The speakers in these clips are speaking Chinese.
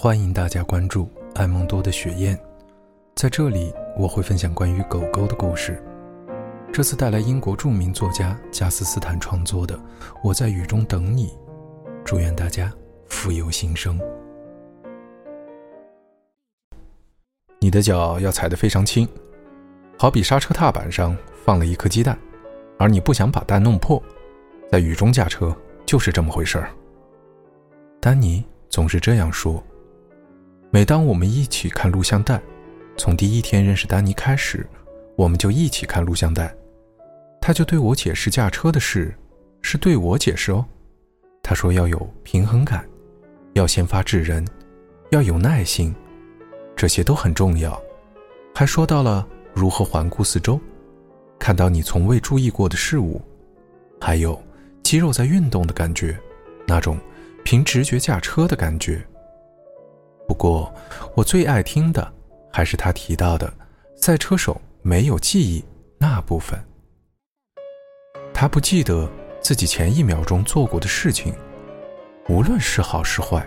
欢迎大家关注爱梦多的雪燕，在这里我会分享关于狗狗的故事。这次带来英国著名作家加斯斯坦创作的《我在雨中等你》，祝愿大家富有新生。你的脚要踩得非常轻，好比刹车踏板上放了一颗鸡蛋，而你不想把蛋弄破。在雨中驾车就是这么回事儿。丹尼总是这样说。每当我们一起看录像带，从第一天认识丹尼开始，我们就一起看录像带。他就对我解释驾车的事，是对我解释哦。他说要有平衡感，要先发制人，要有耐心，这些都很重要。还说到了如何环顾四周，看到你从未注意过的事物，还有肌肉在运动的感觉，那种凭直觉驾车的感觉。不过，我最爱听的还是他提到的赛车手没有记忆那部分。他不记得自己前一秒钟做过的事情，无论是好是坏，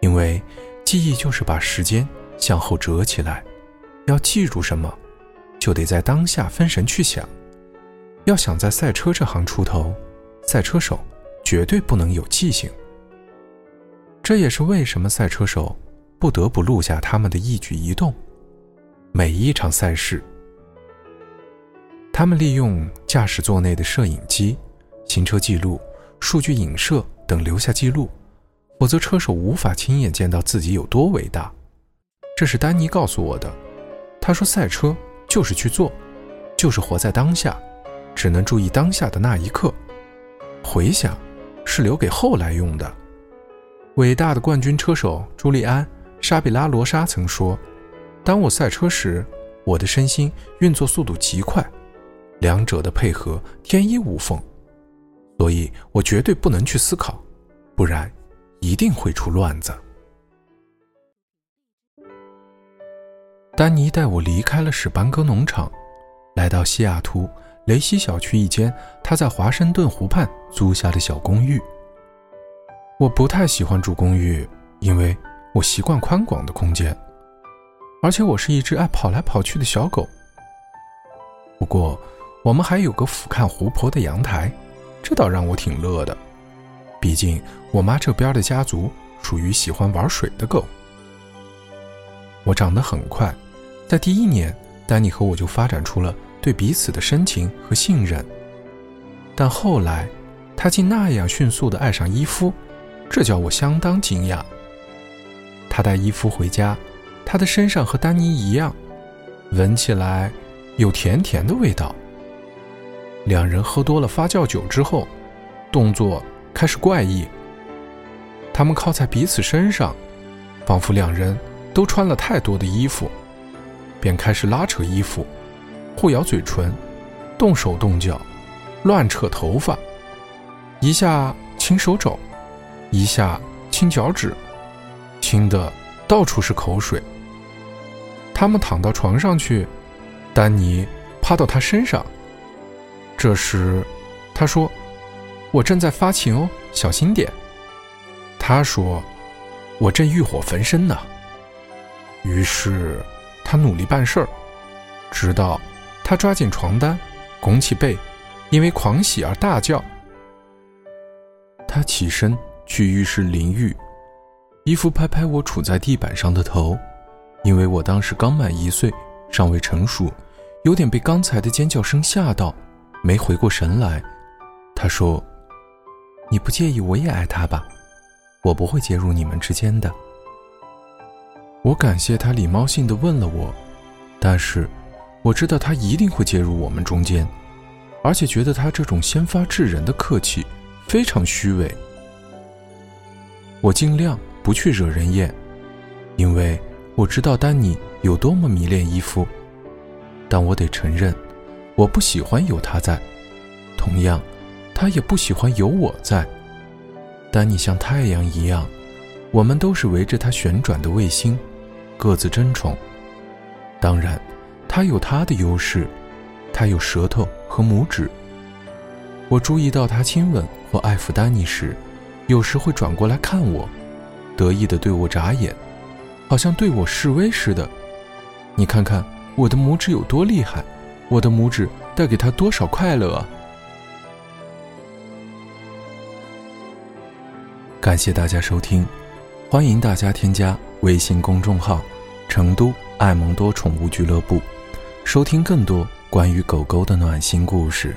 因为记忆就是把时间向后折起来。要记住什么，就得在当下分神去想。要想在赛车这行出头，赛车手绝对不能有记性。这也是为什么赛车手不得不录下他们的一举一动，每一场赛事。他们利用驾驶座内的摄影机、行车记录、数据影射等留下记录，否则车手无法亲眼见到自己有多伟大。这是丹尼告诉我的。他说：“赛车就是去做，就是活在当下，只能注意当下的那一刻，回想是留给后来用的。”伟大的冠军车手朱利安·沙比拉罗莎曾说：“当我赛车时，我的身心运作速度极快，两者的配合天衣无缝，所以我绝对不能去思考，不然一定会出乱子。”丹尼带我离开了史班戈农场，来到西雅图雷西小区一间他在华盛顿湖畔租下的小公寓。我不太喜欢住公寓，因为我习惯宽广的空间，而且我是一只爱跑来跑去的小狗。不过，我们还有个俯瞰湖泊的阳台，这倒让我挺乐的。毕竟，我妈这边的家族属于喜欢玩水的狗。我长得很快，在第一年，丹尼和我就发展出了对彼此的深情和信任。但后来，他竟那样迅速地爱上伊夫。这叫我相当惊讶。他带伊夫回家，他的身上和丹尼一样，闻起来有甜甜的味道。两人喝多了发酵酒之后，动作开始怪异。他们靠在彼此身上，仿佛两人都穿了太多的衣服，便开始拉扯衣服，互咬嘴唇，动手动脚，乱扯头发，一下亲手肘。一下亲脚趾，亲的到处是口水。他们躺到床上去，丹尼趴到他身上。这时，他说：“我正在发情哦，小心点。”他说：“我正欲火焚身呢。”于是，他努力办事儿，直到他抓紧床单，拱起背，因为狂喜而大叫。他起身。去浴室淋浴，伊夫拍拍我杵在地板上的头，因为我当时刚满一岁，尚未成熟，有点被刚才的尖叫声吓到，没回过神来。他说：“你不介意我也爱他吧？我不会介入你们之间的。”我感谢他礼貌性的问了我，但是我知道他一定会介入我们中间，而且觉得他这种先发制人的客气非常虚伪。我尽量不去惹人厌，因为我知道丹尼有多么迷恋伊夫。但我得承认，我不喜欢有他在，同样，他也不喜欢有我在。丹尼像太阳一样，我们都是围着他旋转的卫星，各自争宠。当然，他有他的优势，他有舌头和拇指。我注意到他亲吻或爱抚丹尼时。有时会转过来看我，得意地对我眨眼，好像对我示威似的。你看看我的拇指有多厉害，我的拇指带给他多少快乐啊！感谢大家收听，欢迎大家添加微信公众号“成都爱蒙多宠物俱乐部”，收听更多关于狗狗的暖心故事。